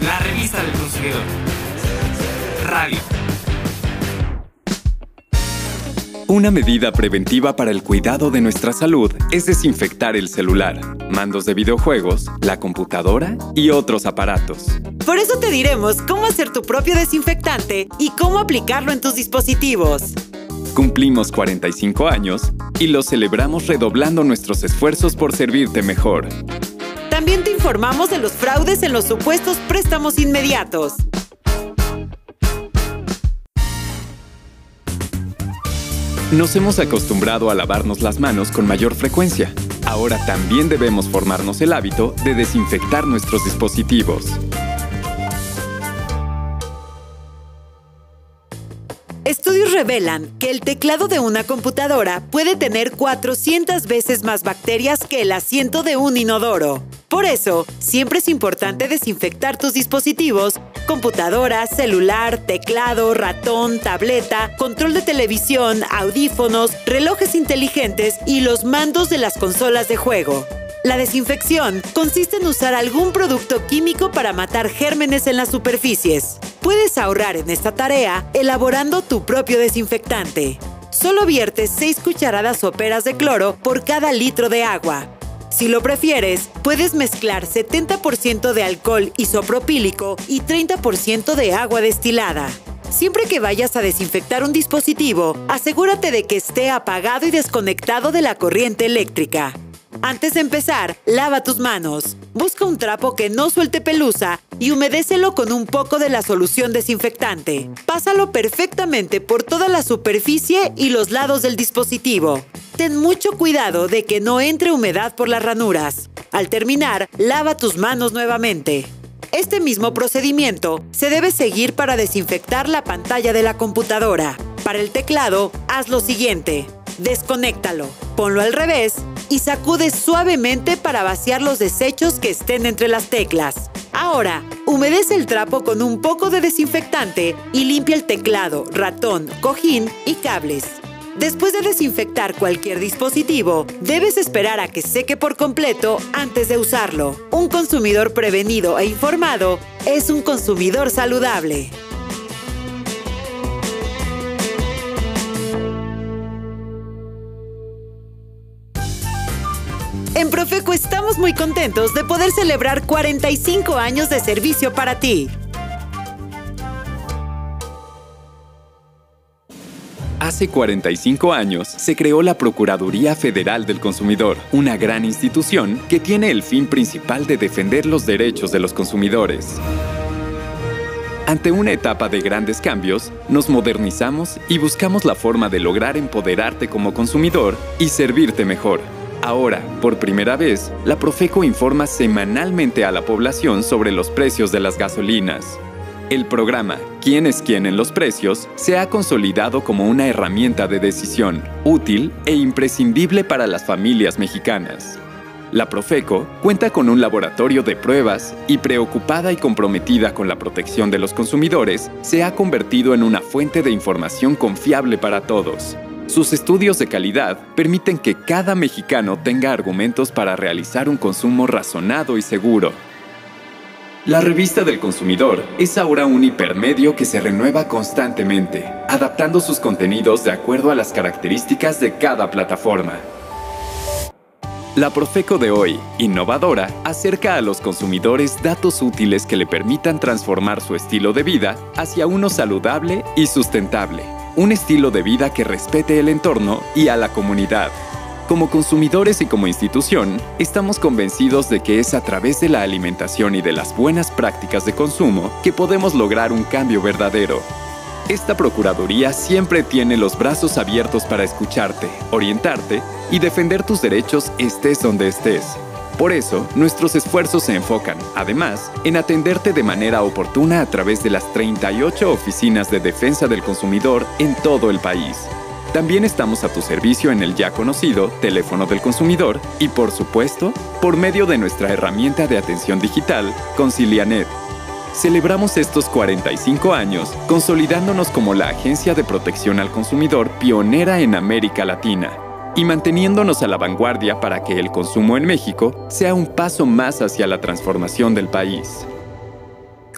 La revista del consumidor. Radio. Una medida preventiva para el cuidado de nuestra salud es desinfectar el celular, mandos de videojuegos, la computadora y otros aparatos. Por eso te diremos cómo hacer tu propio desinfectante y cómo aplicarlo en tus dispositivos. Cumplimos 45 años y lo celebramos redoblando nuestros esfuerzos por servirte mejor. También te informamos de los fraudes en los supuestos préstamos inmediatos. Nos hemos acostumbrado a lavarnos las manos con mayor frecuencia. Ahora también debemos formarnos el hábito de desinfectar nuestros dispositivos. Estudios revelan que el teclado de una computadora puede tener 400 veces más bacterias que el asiento de un inodoro. Por eso, siempre es importante desinfectar tus dispositivos, computadora, celular, teclado, ratón, tableta, control de televisión, audífonos, relojes inteligentes y los mandos de las consolas de juego. La desinfección consiste en usar algún producto químico para matar gérmenes en las superficies. Puedes ahorrar en esta tarea elaborando tu propio desinfectante. Solo viertes 6 cucharadas soperas de cloro por cada litro de agua. Si lo prefieres, puedes mezclar 70% de alcohol isopropílico y 30% de agua destilada. Siempre que vayas a desinfectar un dispositivo, asegúrate de que esté apagado y desconectado de la corriente eléctrica. Antes de empezar, lava tus manos. Busca un trapo que no suelte pelusa y humedécelo con un poco de la solución desinfectante. Pásalo perfectamente por toda la superficie y los lados del dispositivo. Ten mucho cuidado de que no entre humedad por las ranuras. Al terminar, lava tus manos nuevamente. Este mismo procedimiento se debe seguir para desinfectar la pantalla de la computadora. Para el teclado, haz lo siguiente. Desconéctalo, ponlo al revés y sacude suavemente para vaciar los desechos que estén entre las teclas. Ahora, humedece el trapo con un poco de desinfectante y limpia el teclado, ratón, cojín y cables. Después de desinfectar cualquier dispositivo, debes esperar a que seque por completo antes de usarlo. Un consumidor prevenido e informado es un consumidor saludable. En Profeco estamos muy contentos de poder celebrar 45 años de servicio para ti. Hace 45 años se creó la Procuraduría Federal del Consumidor, una gran institución que tiene el fin principal de defender los derechos de los consumidores. Ante una etapa de grandes cambios, nos modernizamos y buscamos la forma de lograr empoderarte como consumidor y servirte mejor. Ahora, por primera vez, la Profeco informa semanalmente a la población sobre los precios de las gasolinas. El programa ¿Quién es quién en los precios? se ha consolidado como una herramienta de decisión útil e imprescindible para las familias mexicanas. La Profeco cuenta con un laboratorio de pruebas y preocupada y comprometida con la protección de los consumidores, se ha convertido en una fuente de información confiable para todos. Sus estudios de calidad permiten que cada mexicano tenga argumentos para realizar un consumo razonado y seguro. La revista del consumidor es ahora un hipermedio que se renueva constantemente, adaptando sus contenidos de acuerdo a las características de cada plataforma. La Profeco de hoy, innovadora, acerca a los consumidores datos útiles que le permitan transformar su estilo de vida hacia uno saludable y sustentable. Un estilo de vida que respete el entorno y a la comunidad. Como consumidores y como institución, estamos convencidos de que es a través de la alimentación y de las buenas prácticas de consumo que podemos lograr un cambio verdadero. Esta Procuraduría siempre tiene los brazos abiertos para escucharte, orientarte y defender tus derechos estés donde estés. Por eso, nuestros esfuerzos se enfocan, además, en atenderte de manera oportuna a través de las 38 oficinas de defensa del consumidor en todo el país. También estamos a tu servicio en el ya conocido teléfono del consumidor y, por supuesto, por medio de nuestra herramienta de atención digital, Concilianet. Celebramos estos 45 años consolidándonos como la agencia de protección al consumidor pionera en América Latina. y manteniéndonos a la vanguardia para que el consumo en México sea un paso más hacia la transformación del país.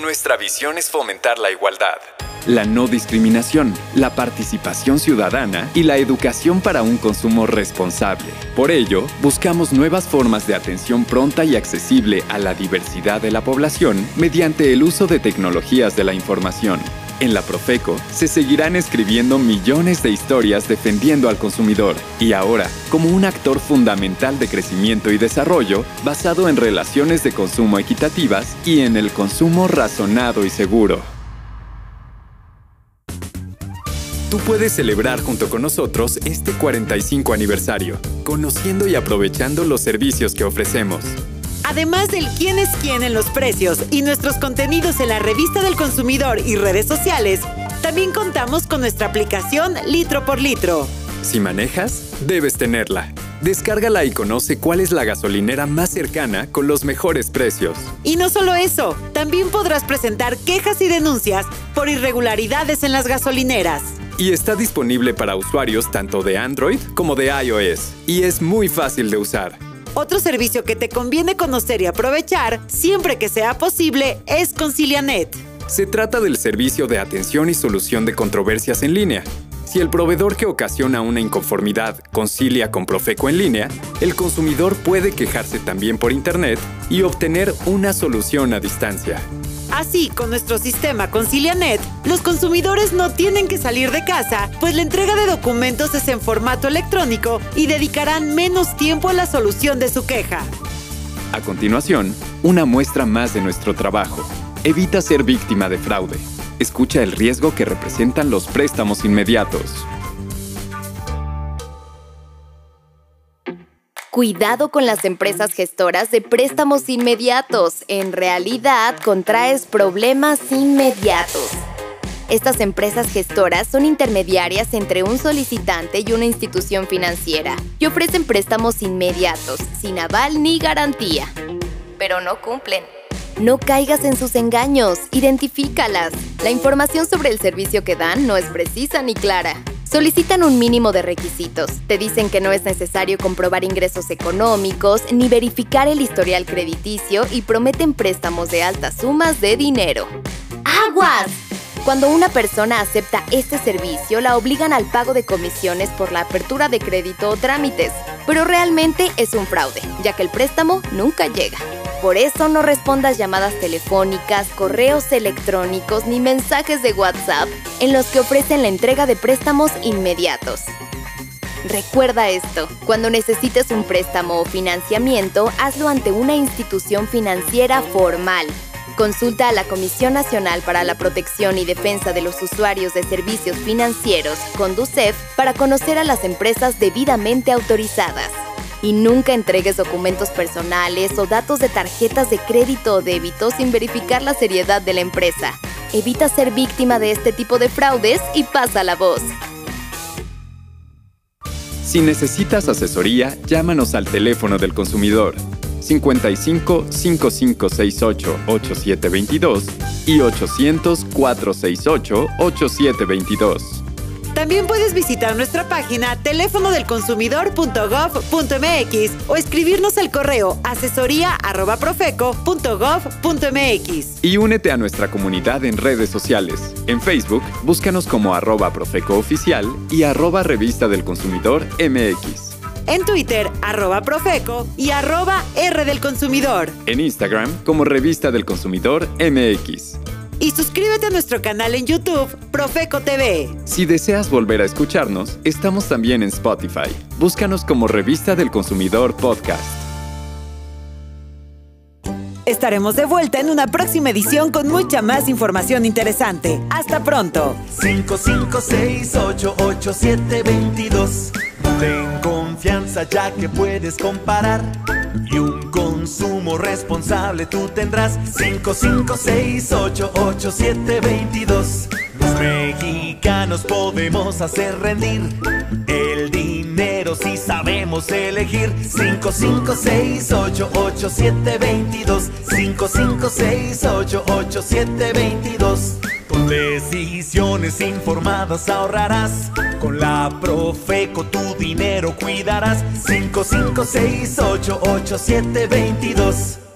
Nuestra visión es fomentar la igualdad, la no discriminación, la participación ciudadana y la educación para un consumo responsable. Por ello, buscamos nuevas formas de atención pronta y accesible a la diversidad de la población mediante el uso de tecnologías de la información. En la Profeco se seguirán escribiendo millones de historias defendiendo al consumidor y ahora como un actor fundamental de crecimiento y desarrollo basado en relaciones de consumo equitativas y en el consumo razonado y seguro. Tú puedes celebrar junto con nosotros este 45 aniversario, conociendo y aprovechando los servicios que ofrecemos. Además del quién es quién en los precios y nuestros contenidos en la revista del consumidor y redes sociales, también contamos con nuestra aplicación Litro por Litro. Si manejas, debes tenerla. Descárgala y conoce cuál es la gasolinera más cercana con los mejores precios. Y no solo eso, también podrás presentar quejas y denuncias por irregularidades en las gasolineras. Y está disponible para usuarios tanto de Android como de iOS. Y es muy fácil de usar. Otro servicio que te conviene conocer y aprovechar, siempre que sea posible, es Concilianet. Se trata del servicio de atención y solución de controversias en línea. Si el proveedor que ocasiona una inconformidad concilia con Profeco en línea, el consumidor puede quejarse también por Internet y obtener una solución a distancia. Así, con nuestro sistema Concilianet, los consumidores no tienen que salir de casa, pues la entrega de documentos es en formato electrónico y dedicarán menos tiempo a la solución de su queja. A continuación, una muestra más de nuestro trabajo. Evita ser víctima de fraude. Escucha el riesgo que representan los préstamos inmediatos. Cuidado con las empresas gestoras de préstamos inmediatos. En realidad, contraes problemas inmediatos. Estas empresas gestoras son intermediarias entre un solicitante y una institución financiera y ofrecen préstamos inmediatos, sin aval ni garantía. Pero no cumplen. No caigas en sus engaños, identifícalas. La información sobre el servicio que dan no es precisa ni clara. Solicitan un mínimo de requisitos. Te dicen que no es necesario comprobar ingresos económicos ni verificar el historial crediticio y prometen préstamos de altas sumas de dinero. ¡Aguas! Cuando una persona acepta este servicio, la obligan al pago de comisiones por la apertura de crédito o trámites, pero realmente es un fraude, ya que el préstamo nunca llega. Por eso no respondas llamadas telefónicas, correos electrónicos ni mensajes de WhatsApp en los que ofrecen la entrega de préstamos inmediatos. Recuerda esto, cuando necesites un préstamo o financiamiento, hazlo ante una institución financiera formal. Consulta a la Comisión Nacional para la Protección y Defensa de los Usuarios de Servicios Financieros, Conducef, para conocer a las empresas debidamente autorizadas y nunca entregues documentos personales o datos de tarjetas de crédito o débito sin verificar la seriedad de la empresa. Evita ser víctima de este tipo de fraudes y pasa la voz. Si necesitas asesoría, llámanos al teléfono del consumidor 55 5568 8722 y 800 468 8722. También puedes visitar nuestra página teléfono del consumidor.gov.mx o escribirnos al correo asesoría@profeco.gov.mx. Y únete a nuestra comunidad en redes sociales. En Facebook, búscanos como arroba Profeco Oficial y arroba Revista del Consumidor MX. En Twitter, arroba Profeco y arroba R del Consumidor. En Instagram, como Revista del Consumidor MX y suscríbete a nuestro canal en YouTube, Profeco TV. Si deseas volver a escucharnos, estamos también en Spotify. Búscanos como Revista del Consumidor Podcast. Estaremos de vuelta en una próxima edición con mucha más información interesante. Hasta pronto. 55688722. Ten confianza ya que puedes comparar y un consumo responsable. Tú tendrás 55688722 Los mexicanos podemos hacer rendir sabemos elegir. 5, 5, 6, 8, 8, 7, 22 5, 5, 6, 8, 8, 7, 22 Con decisiones informadas ahorrarás. Con la Profeco tu dinero cuidarás. 5, 5, 6, 8, 8, 7, 22